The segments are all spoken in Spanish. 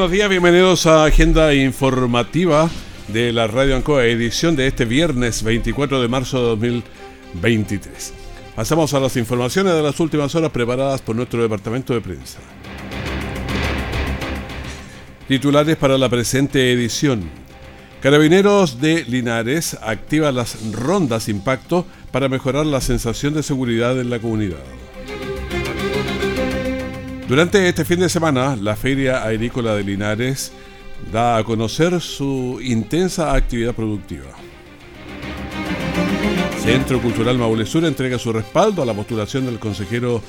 Buenos días, bienvenidos a Agenda Informativa de la Radio Ancoa, edición de este viernes 24 de marzo de 2023. Pasamos a las informaciones de las últimas horas preparadas por nuestro departamento de prensa. Titulares para la presente edición. Carabineros de Linares activa las rondas impacto para mejorar la sensación de seguridad en la comunidad. Durante este fin de semana, la Feria Agrícola de Linares da a conocer su intensa actividad productiva. Centro Cultural Maule Sur entrega su respaldo a la postulación del consejero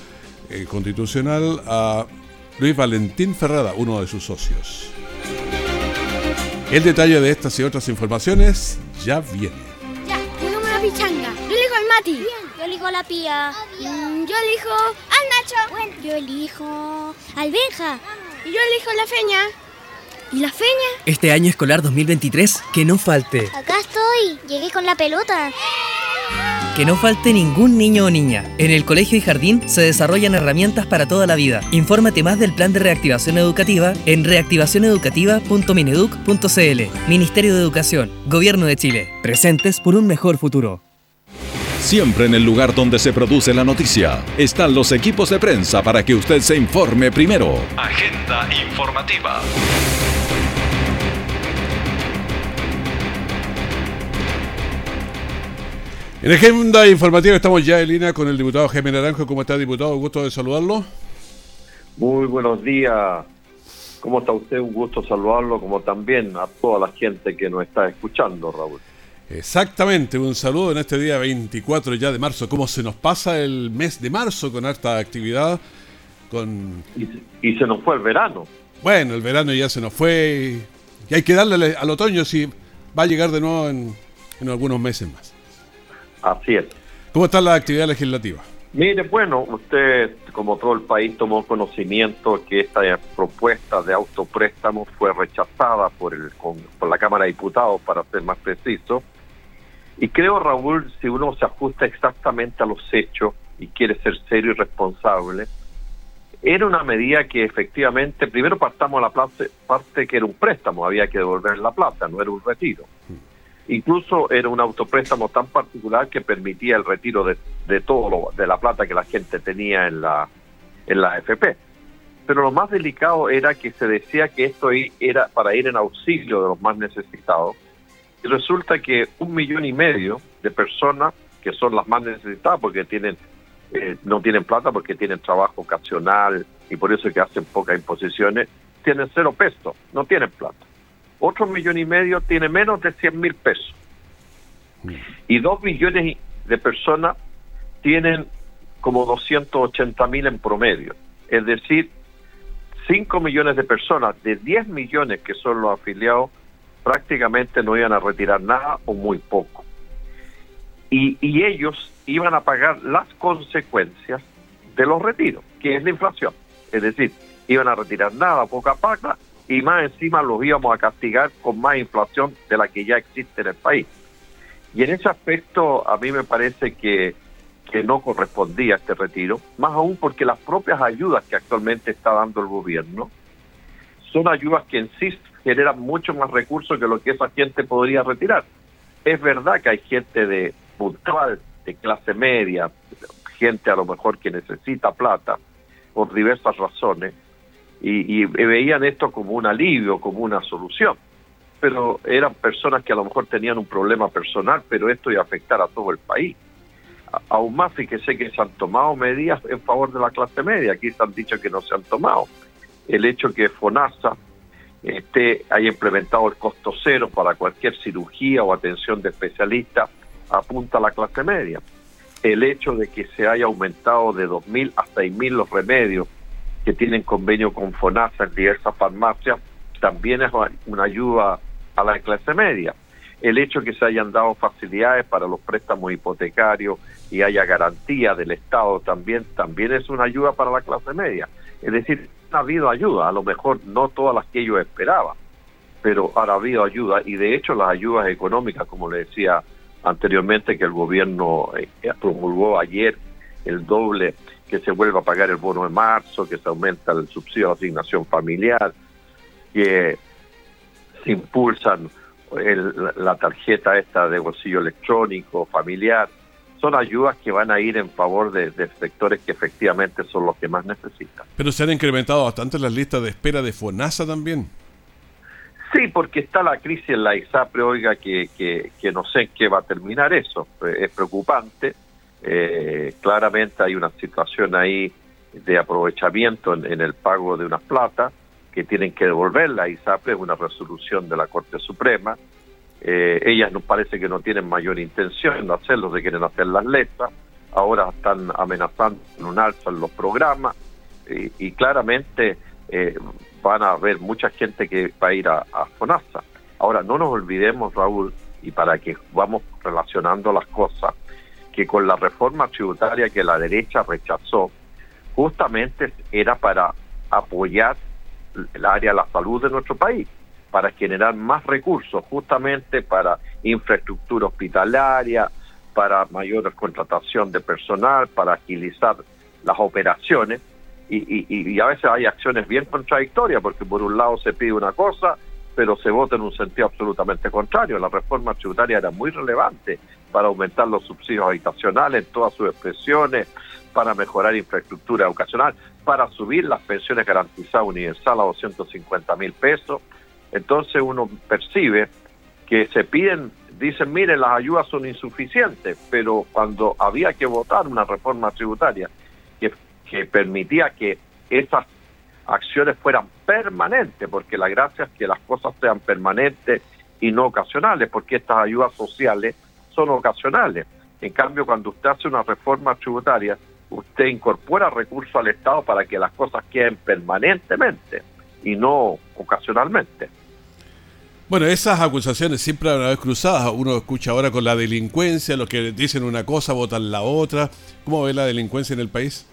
eh, constitucional a Luis Valentín Ferrada, uno de sus socios. El detalle de estas y otras informaciones ya viene. Ya, la pichanga. Yo Mati. Yo elijo a la Pía. Mm, yo elijo al Nacho. Bueno, yo elijo al Benja. Y yo elijo la Feña. ¿Y la Feña? Este año escolar 2023, que no falte. Acá estoy. Llegué con la pelota. Que no falte ningún niño o niña. En el colegio y jardín se desarrollan herramientas para toda la vida. Infórmate más del plan de reactivación educativa en reactivacioneducativa.mineduc.cl. Ministerio de Educación, Gobierno de Chile. Presentes por un mejor futuro. Siempre en el lugar donde se produce la noticia están los equipos de prensa para que usted se informe primero. Agenda informativa. En agenda informativa estamos ya en línea con el diputado Jaime Naranjo. ¿Cómo está, diputado? Un gusto de saludarlo. Muy buenos días. ¿Cómo está usted? Un gusto saludarlo, como también a toda la gente que nos está escuchando, Raúl. Exactamente, un saludo en este día 24 ya de marzo. ¿Cómo se nos pasa el mes de marzo con harta actividad? Con... Y, y se nos fue el verano. Bueno, el verano ya se nos fue y hay que darle al otoño si va a llegar de nuevo en, en algunos meses más. Así es. ¿Cómo está la actividad legislativa? Mire, bueno, usted, como todo el país, tomó conocimiento que esta propuesta de autopréstamo fue rechazada por, el, con, por la Cámara de Diputados, para ser más preciso. Y creo, Raúl, si uno se ajusta exactamente a los hechos y quiere ser serio y responsable, era una medida que efectivamente, primero partamos la parte, parte que era un préstamo, había que devolver la plata, no era un retiro. Incluso era un autopréstamo tan particular que permitía el retiro de, de todo lo, de la plata que la gente tenía en la, en la AFP. Pero lo más delicado era que se decía que esto era para ir en auxilio de los más necesitados. Resulta que un millón y medio de personas que son las más necesitadas porque tienen eh, no tienen plata porque tienen trabajo ocasional y por eso es que hacen pocas imposiciones, tienen cero pesos, no tienen plata otro millón y medio tiene menos de 100 mil pesos. Y dos millones de personas tienen como 280 mil en promedio. Es decir, 5 millones de personas de 10 millones que son los afiliados prácticamente no iban a retirar nada o muy poco. Y, ellos iban a pagar las consecuencias de los retiros, que es la inflación. Es decir, iban a retirar nada, poca paga y más encima los íbamos a castigar con más inflación de la que ya existe en el país. Y en ese aspecto a mí me parece que, que no correspondía este retiro, más aún porque las propias ayudas que actualmente está dando el gobierno son ayudas que en sí generan mucho más recursos que lo que esa gente podría retirar. Es verdad que hay gente de puntual, de clase media, gente a lo mejor que necesita plata por diversas razones, y, veían esto como un alivio, como una solución. Pero eran personas que a lo mejor tenían un problema personal, pero esto iba a afectar a todo el país. aún más, fíjese que se han tomado medidas en favor de la clase media. Aquí se han dicho que no se han tomado. El hecho que FONASA este, haya implementado el costo cero para cualquier cirugía o atención de especialista apunta a la clase media. El hecho de que se haya aumentado de 2.000 a 6.000 los remedios que tienen convenio con FONASA en diversas farmacias, también es una ayuda a la clase media. El hecho que se hayan dado facilidades para los préstamos hipotecarios y haya garantía del Estado también, también es una ayuda para la clase media. Es decir, ha habido ayuda, a lo mejor no todas las que ellos esperaban, pero ha habido ayuda y de hecho las ayudas económicas, como le decía anteriormente, que el gobierno eh, promulgó ayer el doble, que se vuelva a pagar el bono de marzo, que se aumenta el subsidio de asignación familiar, que se impulsan la tarjeta esta de bolsillo electrónico familiar, son ayudas que van a ir en favor de, sectores que efectivamente son los que más necesitan. Pero se han incrementado bastante las listas de espera de FONASA también. Sí, porque está la crisis en la ISAPRE, oiga, que, que, no sé en qué va a terminar eso. Eh, es preocupante. Eh, claramente hay una situación ahí de aprovechamiento en, el pago de unas plata que tienen que devolver la ISAPRE, es una resolución de la Corte Suprema. Eh, ellas nos parece que no tienen mayor intención de hacerlo, de quieren hacer las letras. Ahora están amenazando en un alza en los programas y, claramente eh, van a haber mucha gente que va a ir a FONASA. Ahora, no nos olvidemos, Raúl, y para que vamos relacionando las cosas, que con la reforma tributaria que la derecha rechazó, justamente era para apoyar el área de la salud de nuestro país, para generar más recursos, justamente para infraestructura hospitalaria, para mayor contratación de personal, para agilizar las operaciones. Y, y, a veces hay acciones bien contradictorias, porque por un lado se pide una cosa, pero se vota en un sentido absolutamente contrario. La reforma tributaria era muy relevante para aumentar los subsidios habitacionales en todas sus expresiones, para mejorar infraestructura educacional, para subir las pensiones garantizadas universal a 250 mil pesos. Entonces uno percibe que se piden, dicen, mire, las ayudas son insuficientes, pero cuando había que votar una reforma tributaria que, permitía que esas acciones fueran permanentes, porque la gracia es que las cosas sean permanentes y no ocasionales, porque estas ayudas sociales son ocasionales. En cambio, cuando usted hace una reforma tributaria, usted incorpora recursos al Estado para que las cosas queden permanentemente y no ocasionalmente. Bueno, esas acusaciones siempre a haber cruzadas. Uno escucha ahora con la delincuencia, los que dicen una cosa votan la otra. ¿Cómo ve la delincuencia en el país?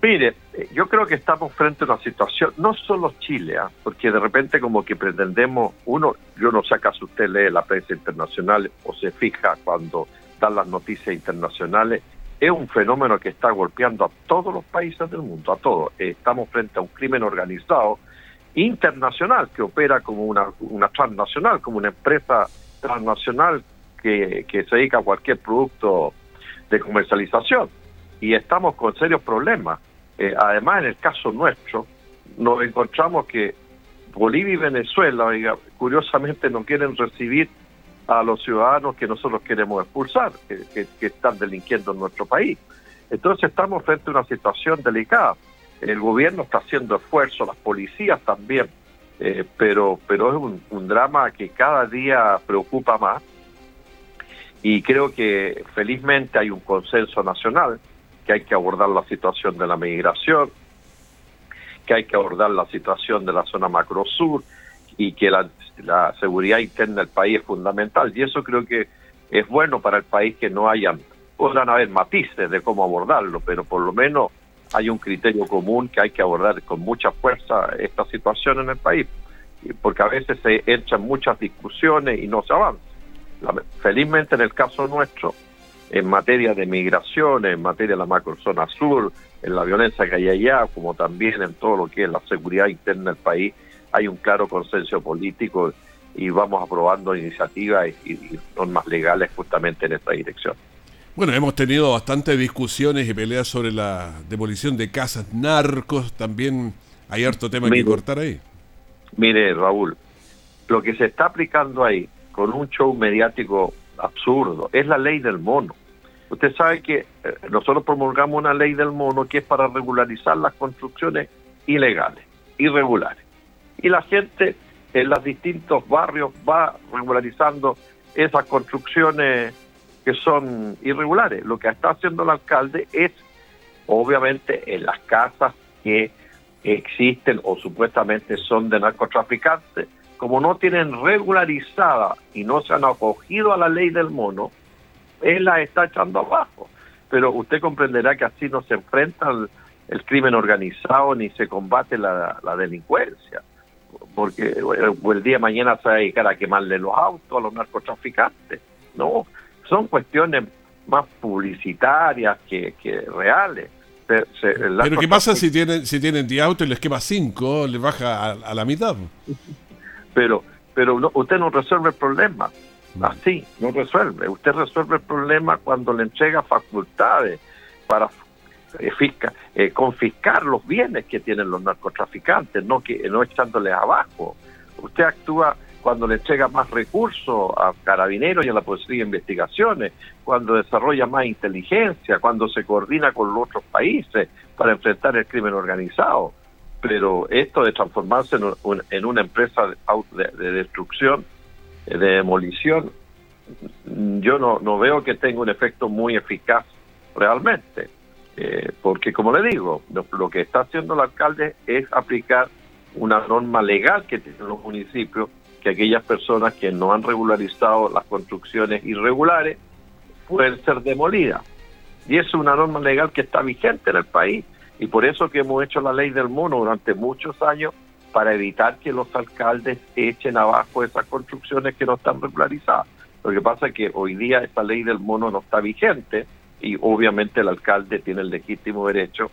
Mire, yo creo que estamos frente a una situación, no solo Chile, ¿ah? porque de repente como que pretendemos, uno, yo no sé acaso usted lee la prensa internacional o se fija cuando dan las noticias internacionales, es un fenómeno que está golpeando a todos los países del mundo, a todos. Estamos frente a un crimen organizado internacional que opera como una, una transnacional, como una empresa transnacional que, que se dedica a cualquier producto de comercialización. Y estamos con serios problemas eh, además, en el caso nuestro, nos encontramos que Bolivia y Venezuela, curiosamente, no quieren recibir a los ciudadanos que nosotros queremos expulsar, que, están delinquiendo en nuestro país. Entonces estamos frente a una situación delicada. El gobierno está haciendo esfuerzos, las policías también, eh, pero, pero es un, drama que cada día preocupa más y creo que felizmente hay un consenso nacional que hay que abordar la situación de la migración, que hay que abordar la situación de la zona macro sur y que la, seguridad interna del país es fundamental. Y eso creo que es bueno para el país que no hayan, podrán haber matices de cómo abordarlo, pero por lo menos hay un criterio común que hay que abordar con mucha fuerza esta situación en el país, porque a veces se echan muchas discusiones y no se avanza. Felizmente en el caso nuestro, en materia de migración, en materia de la macrozona sur, en la violencia que hay allá, como también en todo lo que es la seguridad interna del país, hay un claro consenso político y vamos aprobando iniciativas y, normas legales justamente en esta dirección. Bueno, hemos tenido bastantes discusiones y peleas sobre la demolición de casas narcos, también hay harto tema que cortar ahí. Mire, Raúl, lo que se está aplicando ahí con un show mediático absurdo. Es la ley del mono. Usted sabe que eh, nosotros promulgamos una ley del mono que es para regularizar las construcciones ilegales, irregulares. Y la gente en los distintos barrios va regularizando esas construcciones que son irregulares. Lo que está haciendo el alcalde es, obviamente, en las casas que existen o supuestamente son de narcotraficantes, como no tienen regularizada y no se han acogido a la ley del mono, él la está echando abajo. Pero usted comprenderá que así no se enfrenta el, crimen organizado ni se combate la, delincuencia. Porque el, día de mañana se va a dedicar a quemarle los autos a los narcotraficantes. No, son cuestiones más publicitarias que, reales. Pero, ¿qué pasa si tienen si tienen 10 autos y les quema 5? ¿Les baja a, la mitad? Pero pero usted no resuelve el problema. Así, no resuelve. Usted resuelve el problema cuando le entrega facultades para eh, eh, confiscar los bienes que tienen los narcotraficantes, no que no echándoles abajo. Usted actúa cuando le entrega más recursos a carabineros y a la Policía de Investigaciones, cuando desarrolla más inteligencia, cuando se coordina con los otros países para enfrentar el crimen organizado. Pero esto de transformarse en, una empresa de destrucción de demolición, yo no, no veo que tenga un efecto muy eficaz realmente. Eh, porque como le digo, lo, que está haciendo el alcalde es aplicar una norma legal que tienen los municipios, que aquellas personas que no han regularizado las construcciones irregulares pueden ser demolidas. Y es una norma legal que está vigente en el país. Y por eso que hemos hecho la ley del mono durante muchos años para evitar que los alcaldes echen abajo esas construcciones que no están regularizadas. Lo que pasa es que hoy día esta ley del mono no está vigente y obviamente el alcalde tiene el legítimo derecho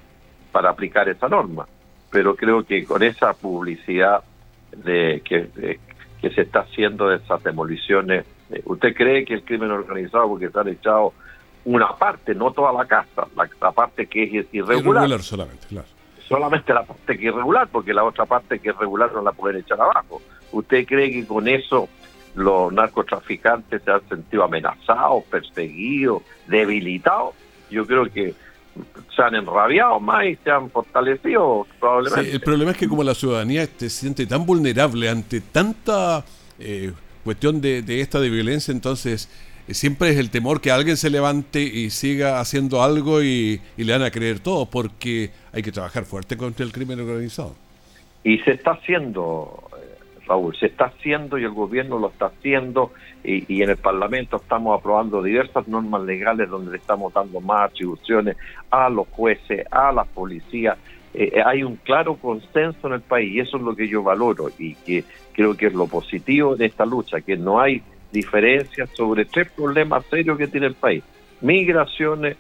para aplicar esa norma. Pero creo que con esa publicidad de que, que se está haciendo de esas demoliciones, eh, ¿usted cree que el crimen organizado, porque se han echado una parte, no toda la casa, la, parte que es irregular? Irregular solamente, claro solamente la parte que es regular, porque la otra parte que es regular no la pueden echar abajo. ¿Usted cree que con eso los narcotraficantes se han sentido amenazados, perseguidos, debilitados? Yo creo que se han enrabiado más y se han fortalecido probablemente. el problema es que como la ciudadanía se siente tan vulnerable ante tanta eh, cuestión de, de esta de violencia, entonces siempre es el temor que alguien se levante y siga haciendo algo y, le van a creer todo, porque hay que trabajar fuerte contra el crimen organizado. Y se está haciendo, eh, Raúl, se está haciendo y el gobierno lo está haciendo y, en el Parlamento estamos aprobando diversas normas legales donde le estamos dando más atribuciones a los jueces, a la policía. Eh, eh, hay un claro consenso en el país y eso es lo que yo valoro y que creo que es lo positivo de esta lucha, que no hay diferencias sobre tres problemas serios que tiene el país. Migraciones,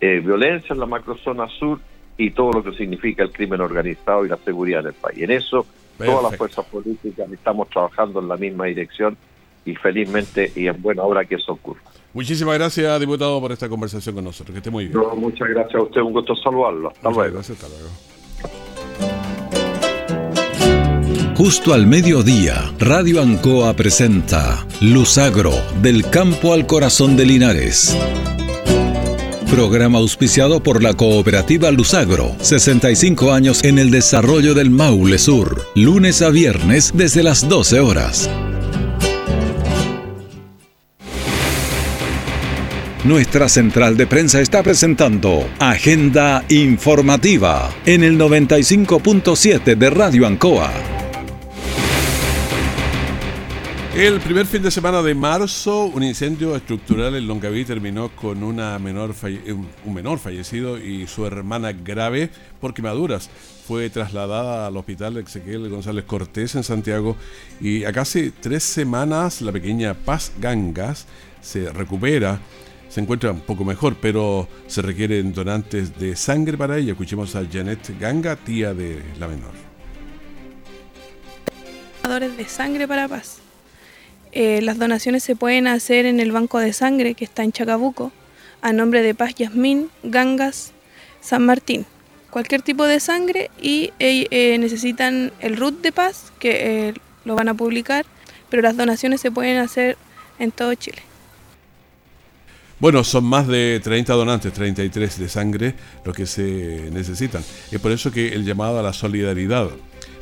eh, violencia en la macrozona sur y todo lo que significa el crimen organizado y la seguridad del país. En eso todas las fuerzas políticas estamos trabajando en la misma dirección y felizmente y en buena hora que eso ocurra. Muchísimas gracias, diputado, por esta conversación con nosotros. Que esté muy bien. muchas gracias a usted, un gusto saludarlo. Hasta luego. Gracias, hasta luego. Justo al mediodía, Radio Ancoa presenta Luzagro, del campo al corazón de Linares. Programa auspiciado por la cooperativa Luzagro, 65 años en el desarrollo del Maule Sur, lunes a viernes desde las 12 horas. Nuestra central de prensa está presentando Agenda Informativa en el 95.7 de Radio Ancoa. El primer fin de semana de marzo, un incendio estructural en Longaví terminó con menor un menor fallecido y su hermana grave por quemaduras. Fue trasladada al hospital Ezequiel González Cortés en Santiago y a casi tres semanas la pequeña Paz Gangas se recupera se encuentra un poco mejor, pero se requieren donantes de sangre para ella. Escuchemos a Janet Ganga, tía de la menor. Donadores de sangre para Paz. Eh, las donaciones se pueden hacer en el banco de sangre que está en Chacabuco, a nombre de Paz Yasmín, Gangas, San Martín. Cualquier tipo de sangre y eh, eh, necesitan el RUT de Paz, que lo van a publicar, pero las donaciones se pueden hacer en todo Chile. Bueno, son más de 30 donantes, 33 de sangre, los que se necesitan. Es por eso que el llamado a la solidaridad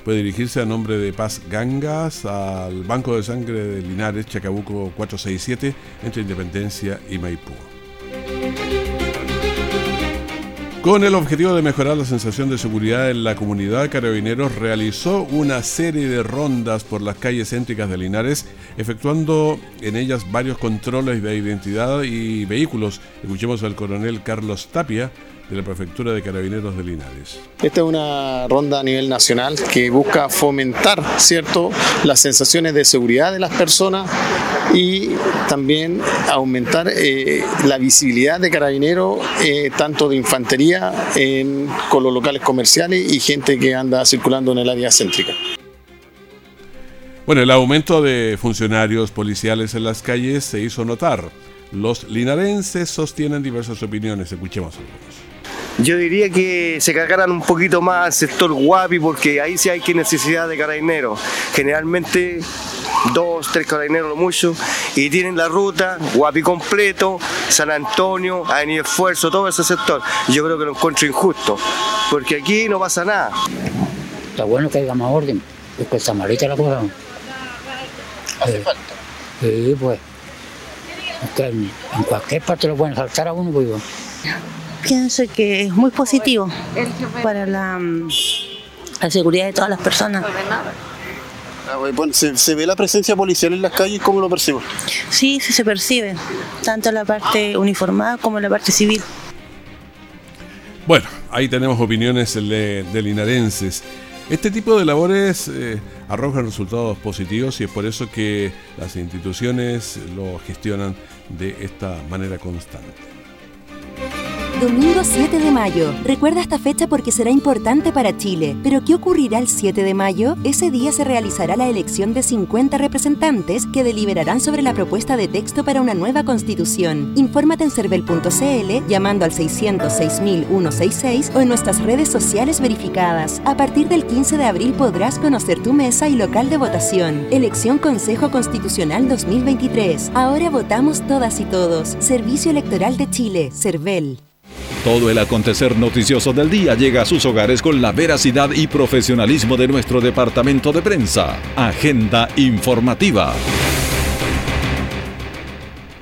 puede dirigirse a nombre de Paz Gangas al Banco de Sangre de Linares, Chacabuco 467, entre Independencia y Maipú. Con el objetivo de mejorar la sensación de seguridad en la comunidad, Carabineros realizó una serie de rondas por las calles céntricas de Linares, efectuando en ellas varios controles de identidad y vehículos. Escuchemos al coronel Carlos Tapia, de la Prefectura de Carabineros de Linares. Esta es una ronda a nivel nacional que busca fomentar, ¿cierto?, las sensaciones de seguridad de las personas y también aumentar eh, la visibilidad de carabineros, eh, tanto de infantería en, con los locales comerciales y gente que anda circulando en el área céntrica. Bueno, el aumento de funcionarios policiales en las calles se hizo notar. Los linarenses sostienen diversas opiniones. Escuchemos algunos. Yo diría que se cargaran un poquito más al sector Guapi porque ahí sí hay que necesidad de carabineros. Generalmente dos, tres carabineros lo mucho y tienen la ruta Guapi completo, San Antonio, Avenida Esfuerzo, todo ese sector. Yo creo que lo encuentro injusto porque aquí no pasa nada. Está bueno que haya más orden, es que está malita la cosa. ¿Hace falta? Sí, pues. Es que en, en cualquier parte lo pueden saltar a uno, pues. Pienso que es muy positivo para la, mm, la seguridad de todas las personas. Ah, Bueno, ¿se, se ve la presencia policial en las calles? ¿Cómo lo percibo? Sí, sí se percibe, tanto la parte uniformada como la parte civil. Bueno, ahí tenemos opiniones de, de linarenses. Este tipo de labores eh, arrojan resultados positivos y es por eso que las instituciones lo gestionan de esta manera constante. Domingo 7 de mayo. Recuerda esta fecha porque será importante para Chile. ¿Pero qué ocurrirá el 7 de mayo? Ese día se realizará la elección de 50 representantes que deliberarán sobre la propuesta de texto para una nueva constitución. Infórmate en cervel.cl llamando al 606.166 o en nuestras redes sociales verificadas. A partir del 15 de abril podrás conocer tu mesa y local de votación. Elección Consejo Constitucional 2023. Ahora votamos todas y todos. Servicio Electoral de Chile, Cervel. Todo el acontecer noticioso del día llega a sus hogares con la veracidad y profesionalismo de nuestro departamento de prensa. Agenda informativa.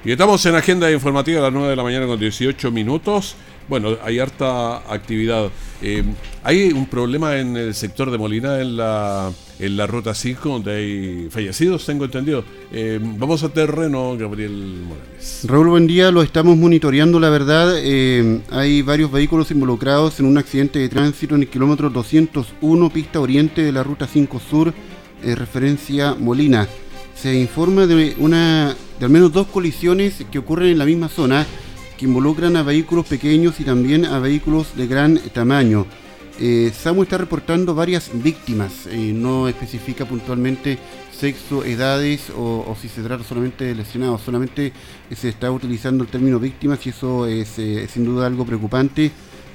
Y estamos en agenda informativa a las 9 de la mañana con 18 minutos. Bueno, hay harta actividad. Eh, hay un problema en el sector de Molina, en la, en la ruta 5, donde hay fallecidos, tengo entendido. Eh, vamos a terreno, Gabriel Morales. Raúl, buen día. Lo estamos monitoreando, la verdad. Eh, hay varios vehículos involucrados en un accidente de tránsito en el kilómetro 201, pista oriente de la ruta 5 Sur, eh, referencia Molina. Se informa de, una, de al menos dos colisiones que ocurren en la misma zona que involucran a vehículos pequeños y también a vehículos de gran tamaño. Eh, SAMU está reportando varias víctimas, eh, no especifica puntualmente sexo, edades o, si se trata solamente de lesionados, solamente se está utilizando el término víctimas y eso es eh, sin duda algo preocupante.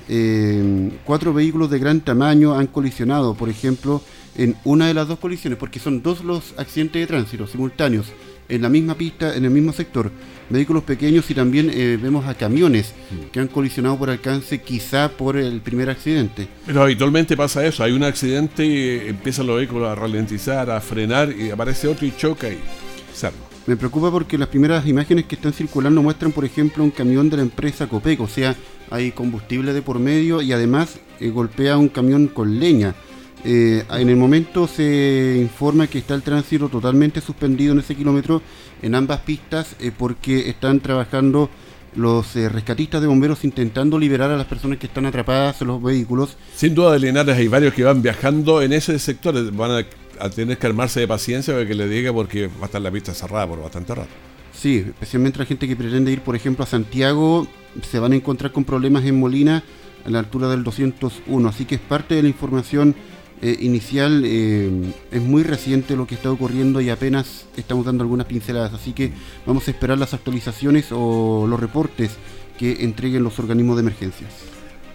Eh, cuatro vehículos de gran tamaño han colisionado, por ejemplo, en una de las dos colisiones, porque son dos los accidentes de tránsito simultáneos en la misma pista, en el mismo sector. Vehículos pequeños y también eh, vemos a camiones que han colisionado por alcance, quizá por el primer accidente. Pero habitualmente pasa eso, hay un accidente y empiezan los vehículos a ralentizar, a frenar y aparece otro y choca y se arma. Me preocupa porque las primeras imágenes que están circulando muestran, por ejemplo, un camión de la empresa Copeco, o sea, hay combustible de por medio y además eh, golpea un camión con leña. Eh, en el momento se informa que está el tránsito totalmente suspendido en ese kilómetro en ambas pistas eh, porque están trabajando los eh, rescatistas de bomberos intentando liberar a las personas que están atrapadas en los vehículos. Sin duda de Linares hay varios que van viajando en ese sector, van a, a tener que armarse de paciencia para que le diga porque va a estar la pista cerrada por bastante rato. Sí, especialmente la gente que pretende ir, por ejemplo, a Santiago, se van a encontrar con problemas en Molina a la altura del 201, así que es parte de la información eh, inicial, eh, es muy reciente lo que está ocurriendo y apenas estamos dando algunas pinceladas, así que vamos a esperar las actualizaciones o los reportes que entreguen los organismos de emergencias.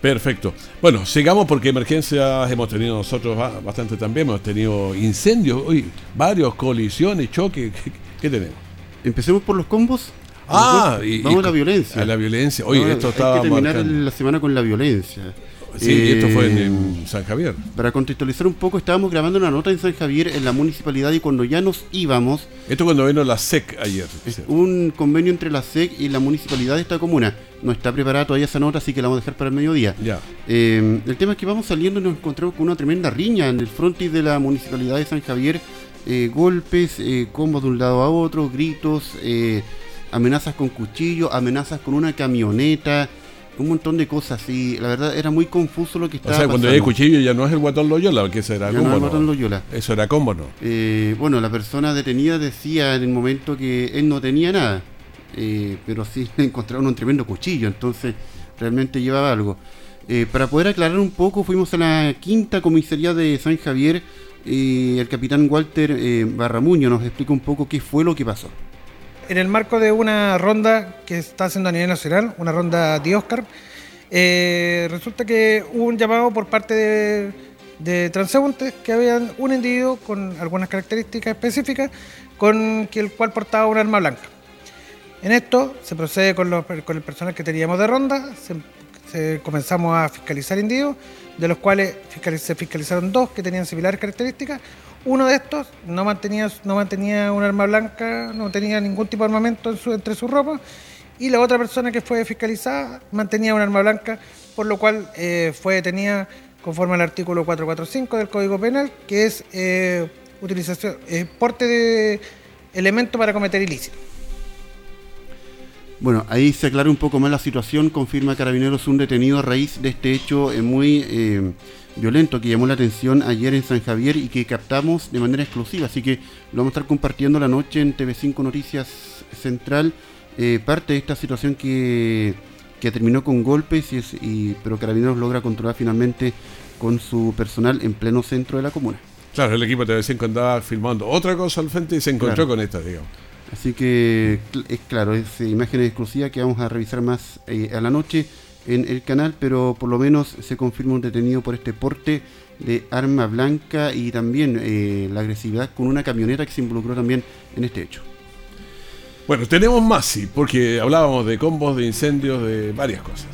Perfecto. Bueno, sigamos porque emergencias hemos tenido nosotros ba- bastante también. Hemos tenido incendios, uy, varios colisiones, choques. ¿Qué, qué tenemos? Empecemos por los combos. Ah, Después y- vamos y a la violencia. a la violencia. Oye, No, esto hay estaba que terminar marcando. la semana con la violencia. Sí, y esto fue en, Eh, en San Javier. Para contextualizar un poco, estábamos grabando una nota en San Javier, en la municipalidad, y cuando ya nos íbamos, Esto cuando vino la SEC ayer. es un convenio entre la SEC y la municipalidad de esta comuna. No está preparada todavía esa nota, así que la vamos a dejar para el mediodía. Ya. Eh, el tema es que vamos saliendo y nos encontramos con una tremenda riña en el frontis de la municipalidad de San Javier. Eh, golpes, eh, combos de un lado a otro, gritos, eh, amenazas con cuchillo, amenazas con una camioneta, un montón de cosas. Y la verdad era muy confuso lo que O estaba sea, cuando hay cuchillo ya no es el guatón Loyola, porque eso era Ya el ¿no? guatón Loyola. Eso era combo, ¿no? Eh, bueno, la persona detenida decía en el momento que él no tenía nada, eh, pero sí le encontraron un tremendo cuchillo, entonces realmente llevaba algo. Eh, para poder aclarar un poco, fuimos a la quinta comisaría de San Javier y el capitán Walter eh, Barramuño nos explica un poco qué fue lo que pasó. En el marco de una ronda que está haciendo a nivel nacional, una ronda de Oscar, eh, resulta que hubo un llamado por parte de, de transeúntes que habían un individuo con algunas características específicas con el cual portaba un arma blanca. En esto se procede con, el personal que teníamos de ronda, comenzamos a fiscalizar individuos, de los cuales se fiscalizaron dos que tenían similares características. Uno de estos no mantenía, no mantenía un arma blanca, no tenía ningún tipo de armamento en su- entre sus ropas, y la otra persona que fue fiscalizada mantenía un arma blanca, por lo cual eh, fue detenida conforme al artículo 445 del Código Penal, que es eh, utilización, eh, porte de elemento para cometer ilícito. Bueno, ahí se aclara un poco más la situación, confirma Carabineros un detenido a raíz de este hecho muy violento que llamó la atención ayer en San Javier y que captamos de manera exclusiva, así que lo vamos a estar compartiendo la noche en TV5 Noticias Central, eh, parte de esta situación que, que terminó con golpes, y es- y- pero Carabineros logra controlar finalmente con su personal en pleno centro de la comuna. Claro, el equipo de TV5 andaba filmando otra cosa al frente y se encontró Claro. con esta, digamos. Así que es claro, es eh, imágenes exclusivas que vamos a revisar más eh, a la noche en el canal, pero por lo menos se confirma un detenido por este porte de arma blanca y también eh, la agresividad con una camioneta que se involucró también en este hecho. Bueno, tenemos más, sí, porque hablábamos de combos, de incendios, de varias cosas.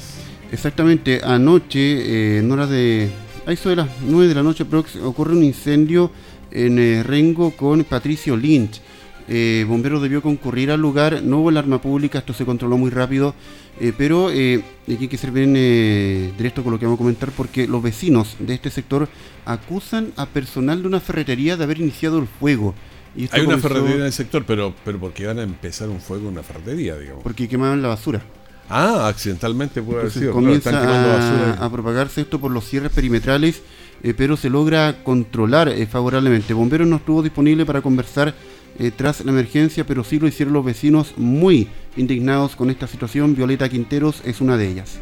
Exactamente, anoche, eh, en horas de. A eso de las 9 de la noche ocurre un incendio en eh, Rengo con Patricio Lynch. Eh, bomberos debió concurrir al lugar, no hubo alarma pública, esto se controló muy rápido, eh, pero eh, aquí hay que ser bien eh, directo con lo que vamos a comentar porque los vecinos de este sector acusan a personal de una ferretería de haber iniciado el fuego. Y Hay una comenzó ferretería en el sector, pero, pero porque van a empezar un fuego en una ferretería, digamos. Porque quemaban la basura. Ah, accidentalmente puede haber Entonces sido. claro, comienza están quemando a, a propagarse esto por los cierres perimetrales, eh, pero se logra controlar favorablemente. Bomberos no estuvo disponible para conversar eh, tras la emergencia, pero sí lo hicieron los vecinos muy indignados con esta situación. Violeta Quinteros es una de ellas.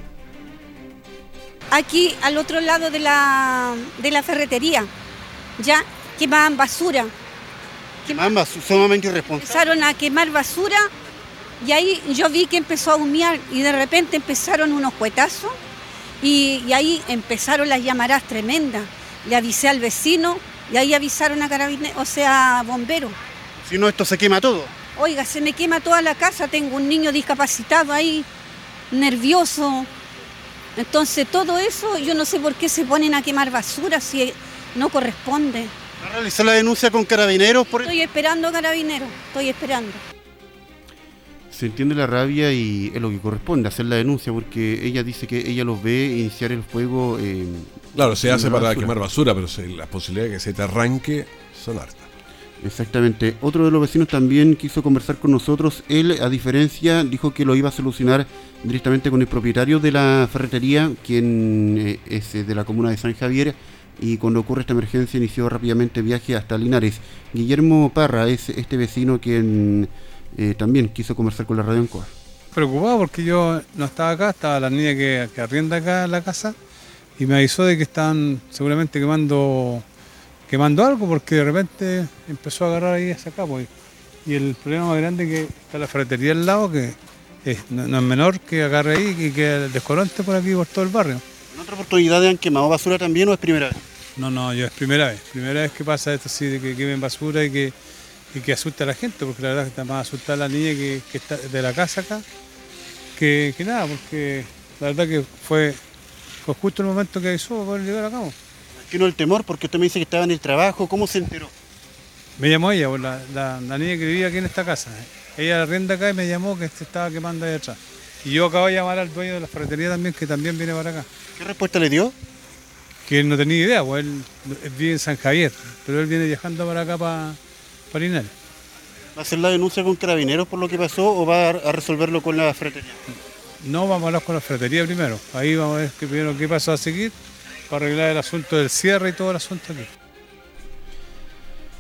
aquí al otro lado de la, de la ferretería. Ya quemaban basura. Quemaban sumamente irresponsables. Empezaron a quemar basura y ahí yo vi que empezó a humear y de repente empezaron unos cuetazos y, y ahí empezaron las llamadas tremendas. Le avisé al vecino y ahí avisaron a carabineros, o sea, a bomberos. Si no, esto se quema todo. Oiga, se me quema toda la casa, tengo un niño discapacitado ahí, nervioso. Entonces todo eso, yo no sé por qué se ponen a quemar basura si no corresponde. ¿Va a realizar la denuncia con carabineros por Estoy esperando carabineros, estoy esperando. Se entiende la rabia y es lo que corresponde, hacer la denuncia, porque ella dice que ella los ve iniciar el fuego. eh, Claro, se hace para basura. quemar basura, pero se- las posibilidades de que se te arranque son hartas. Exactamente. Otro de los vecinos también quiso conversar con nosotros. Él, a diferencia, dijo que lo iba a solucionar directamente con el propietario de la ferretería, quien eh, es eh, de la comuna de San Javier. Y cuando ocurre esta emergencia inició rápidamente viaje hasta Linares. Guillermo Parra es este vecino quien eh, también quiso conversar con la radio Ancoa. preocupado porque yo no estaba acá, estaba la niña que, que arrienda acá la casa y me avisó de que estaban seguramente quemando quemando algo porque de repente empezó a agarrar ahí hacia acá. Pues. Y el problema más grande es que está la ferretería al lado, que es- no, no es menor que agarre ahí y que descolonte por aquí, por todo el barrio. ¿En otra oportunidad han quemado basura también o es primera vez? No, no, yo es primera vez. Primera vez que pasa esto así, de que quemen basura y que, y que asusta a la gente, porque la verdad que está más asustada la niña que, que está de la casa acá que, que nada, porque la verdad que fue fue justo el momento que avisó para llegar a cabo. ¿Qué no el temor? Porque usted me dice que estaba en el trabajo, ¿cómo se enteró? Me llamó ella, pues, la, la- la niña que vivía aquí en esta casa. Ella arrienda acá y me llamó que se estaba quemando ahí atrás. Y yo acabo de llamar al dueño de la ferretería también, que también viene para acá. ¿Qué respuesta le dio? Que él no tenía idea, pues él, él vive en San Javier, pero él viene viajando para acá, para, para Linares. ¿Va a hacer la denuncia con carabineros por lo que pasó o va a, resolverlo con la ferretería? No, vamos a hablar con la ferretería primero. Ahí vamos a ver qué, primero qué paso a seguir para arreglar el asunto del cierre y todo el asunto aquí.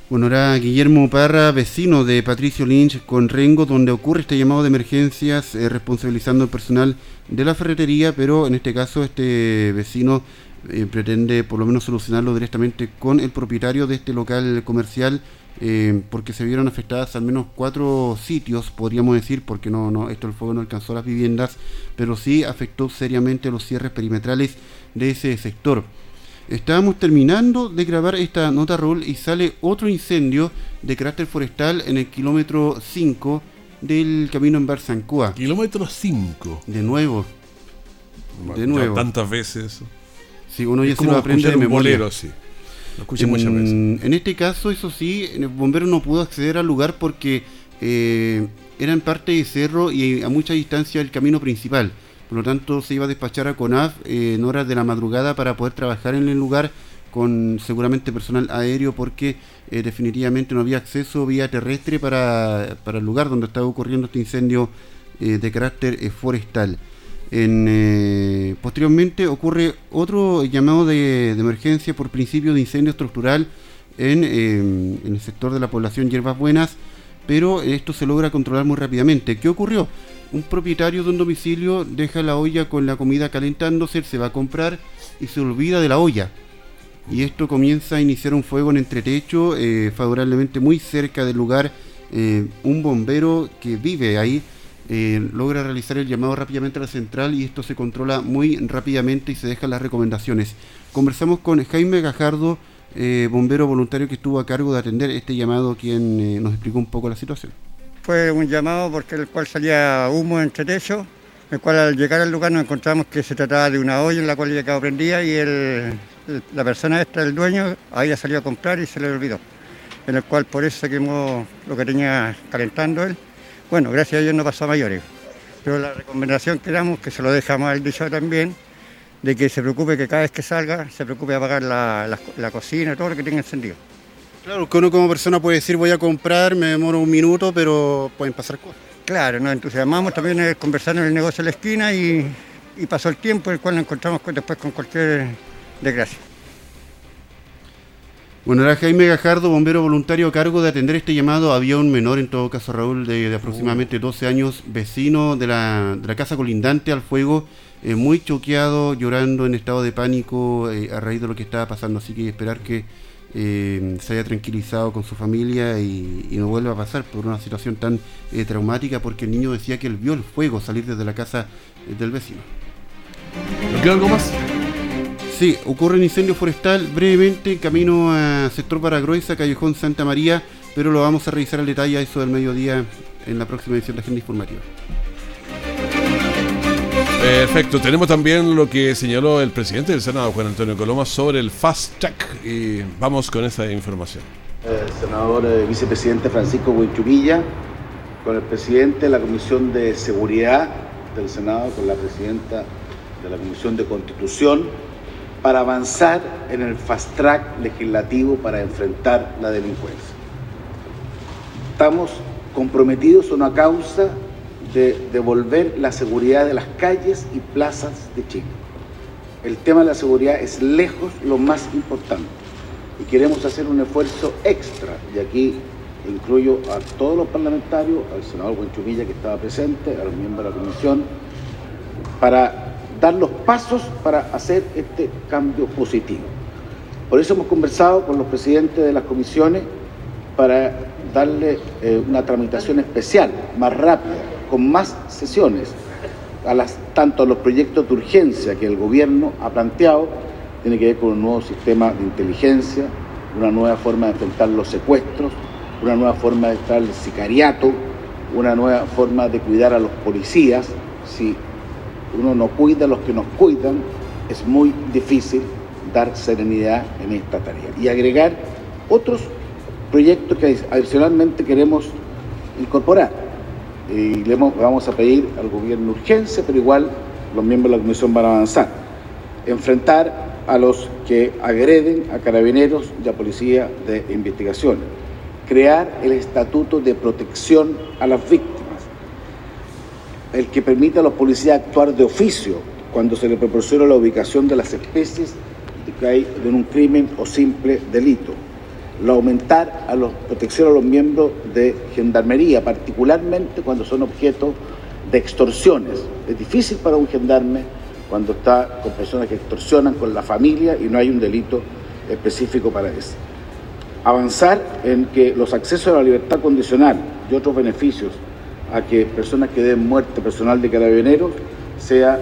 Bueno, era Guillermo Parra, vecino de Patricio Lynch con Rengo, donde ocurre este llamado de emergencias eh, responsabilizando al personal de la ferretería, pero en este caso este vecino eh, pretende por lo menos solucionarlo directamente con el propietario de este local comercial, eh, porque se vieron afectadas al menos cuatro sitios, podríamos decir, porque no, no, esto el fuego no alcanzó las viviendas, pero sí afectó seriamente los cierres perimetrales de ese sector. Estábamos terminando de grabar esta nota Raúl y sale otro incendio de carácter forestal en el kilómetro 5 del camino en Barzancoa. Kilómetro 5. De nuevo. De nuevo. Tantas veces. Sí, uno Es ya se como lo aprende de memoria. bolero, sí. Lo escuché en, muchas veces. En este caso, eso sí, el bombero no pudo acceder al lugar porque eh, era en parte de cerro y a mucha distancia del camino principal. Por lo tanto, se iba a despachar a CONAF eh, en horas de la madrugada para poder trabajar en el lugar con seguramente personal aéreo porque eh, definitivamente no había acceso vía terrestre para, para el lugar donde estaba ocurriendo este incendio eh, de carácter eh, forestal. En, posteriormente ocurre otro llamado de, emergencia por principio de incendio estructural en el sector de la población Hierbas Buenas, pero esto se logra controlar muy rápidamente. ¿Qué ocurrió? Un propietario de un domicilio deja la olla con la comida calentándose, se va a comprar y se olvida de la olla. Y esto comienza a iniciar un fuego en entretecho, eh, favorablemente muy cerca del lugar. eh, un bombero que vive ahí eh, logra realizar el llamado rápidamente a la central y esto se controla muy rápidamente y se dejan las recomendaciones. Conversamos con Jaime Gajardo, eh, bombero voluntario que estuvo a cargo de atender este llamado, quien eh, nos explicó un poco la situación. Fue un llamado porque el cual salía humo entre techo, el cual al llegar al lugar nos encontramos que se trataba de una olla en la cual ya quedado prendida y el- la persona esta, el dueño, había salido a comprar y se le olvidó. En el cual por eso quemó lo que tenía calentando él. Bueno, gracias a Dios no pasó a mayores. Pero la recomendación que damos, que se lo dejamos al dicho también, de que se preocupe que cada vez que salga, se preocupe de apagar la, la- la cocina, todo lo que tenga encendido. Claro, que uno como persona puede decir voy a comprar, me demoro un minuto, pero pueden pasar cosas. Claro, nos entusiasmamos también en conversar en el negocio de la esquina y, y pasó el tiempo, el cual nos encontramos con- después con cualquier desgracia. Bueno, era Jaime Gajardo, bombero voluntario a cargo de atender este llamado. Había un menor, en todo caso, Raúl, de, de aproximadamente 12 años, vecino de la, de la casa colindante al fuego, eh, muy choqueado, llorando en estado de pánico eh, a raíz de lo que estaba pasando. Así que esperar que eh, se haya tranquilizado con su familia y, y no vuelva a pasar por una situación tan traumática, porque el niño decía que él vio el fuego salir desde la casa del vecino. ¿No queda algo más? Sí, ocurre un incendio forestal brevemente, camino a sector Baragruesa, Callejón Santa María, pero lo vamos a revisar al detalle a eso del mediodía en la próxima edición de Agenda Informativa. Perfecto, tenemos también lo que señaló el presidente del Senado, Juan Antonio Coloma, sobre el Fast Track y vamos con esa información. el senador eh, vicepresidente Francisco Huenchurilla, con el presidente de la Comisión de Seguridad del Senado, con la presidenta de la Comisión de Constitución, para avanzar en el fast track legislativo para enfrentar la delincuencia. Estamos comprometidos a una causa de devolver la seguridad de las calles y plazas de Chile. El tema de la seguridad es lejos lo más importante y queremos hacer un esfuerzo extra, y aquí incluyo a todos los parlamentarios, al senador Buenchumilla que estaba presente, a los miembros de la comisión, para dar los pasos para hacer este cambio positivo. Por eso hemos conversado con los presidentes de las comisiones para darle eh, una tramitación especial, más rápida, con más sesiones, a las, tanto a los proyectos de urgencia que el gobierno ha planteado, tiene que ver con un nuevo sistema de inteligencia, una nueva forma de enfrentar los secuestros, una nueva forma de enfrentar el sicariato, una nueva forma de cuidar a los policías. Si uno no cuida a los que nos cuidan, es muy difícil dar serenidad en esta tarea y agregar otros proyectos que adicionalmente queremos incorporar. Y le vamos a pedir al gobierno urgencia, pero igual los miembros de la comisión van a avanzar. Enfrentar a los que agreden a carabineros y a policía de investigación. Crear el estatuto de protección a las víctimas. El que permita a los policías actuar de oficio cuando se le proporciona la ubicación de las especies que hay de un crimen o simple delito. Lo aumentar a la protección a los miembros de gendarmería, particularmente cuando son objeto de extorsiones. Es difícil para un gendarme cuando está con personas que extorsionan con la familia y no hay un delito específico para eso. Avanzar en que los accesos a la libertad condicional y otros beneficios a que personas que den muerte personal de carabineros sea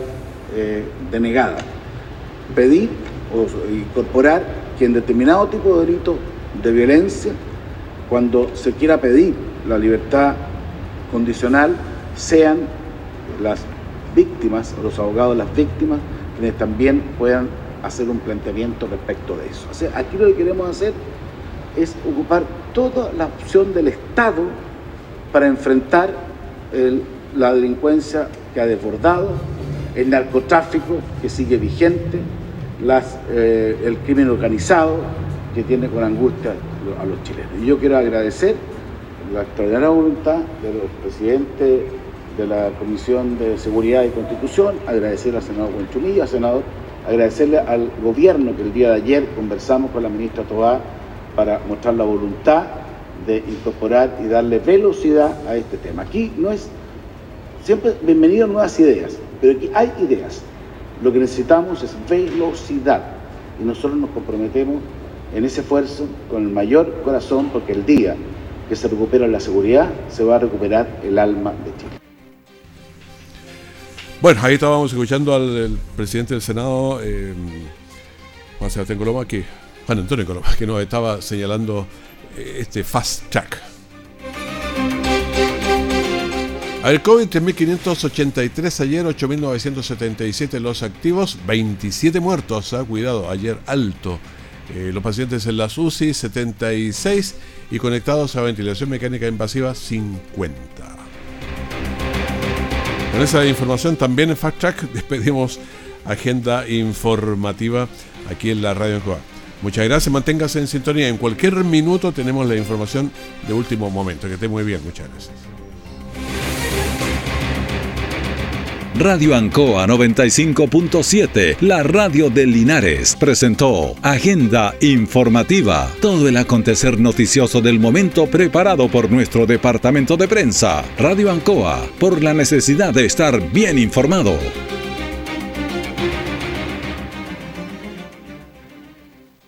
eh, denegada. Pedir o incorporar que en determinado tipo de delito de violencia, cuando se quiera pedir la libertad condicional, sean las víctimas, los abogados de las víctimas, quienes también puedan hacer un planteamiento respecto de eso. O sea, aquí lo que queremos hacer es ocupar toda la opción del Estado para enfrentar la delincuencia que ha desbordado, el narcotráfico que sigue vigente, las, eh, el crimen organizado que tiene con angustia a los chilenos. Y yo quiero agradecer la extraordinaria voluntad de los presidentes de la Comisión de Seguridad y Constitución, agradecer al senador Buenchumilla, senador, agradecerle al gobierno que el día de ayer conversamos con la ministra Tobá para mostrar la voluntad de incorporar y darle velocidad a este tema. Aquí no es, siempre bienvenido nuevas ideas, pero aquí hay ideas. Lo que necesitamos es velocidad y nosotros nos comprometemos en ese esfuerzo con el mayor corazón porque el día que se recupera la seguridad se va a recuperar el alma de Chile. Bueno, ahí estábamos escuchando al presidente del Senado, eh, Juan Sebastián Coloma, que, Juan Antonio Coloma, que nos estaba señalando este fast track. A ver, COVID 3.583 ayer, 8.977 los activos, 27 muertos, ha cuidado, ayer alto. Eh, los pacientes en las UCI, 76 y conectados a ventilación mecánica invasiva, 50. Con esa información también en Fact Track despedimos agenda informativa aquí en la Radio Encoa. Muchas gracias, manténgase en sintonía. En cualquier minuto tenemos la información de último momento. Que esté muy bien, muchas gracias. Radio Ancoa 95.7, la radio de Linares, presentó Agenda Informativa, todo el acontecer noticioso del momento preparado por nuestro departamento de prensa. Radio Ancoa, por la necesidad de estar bien informado.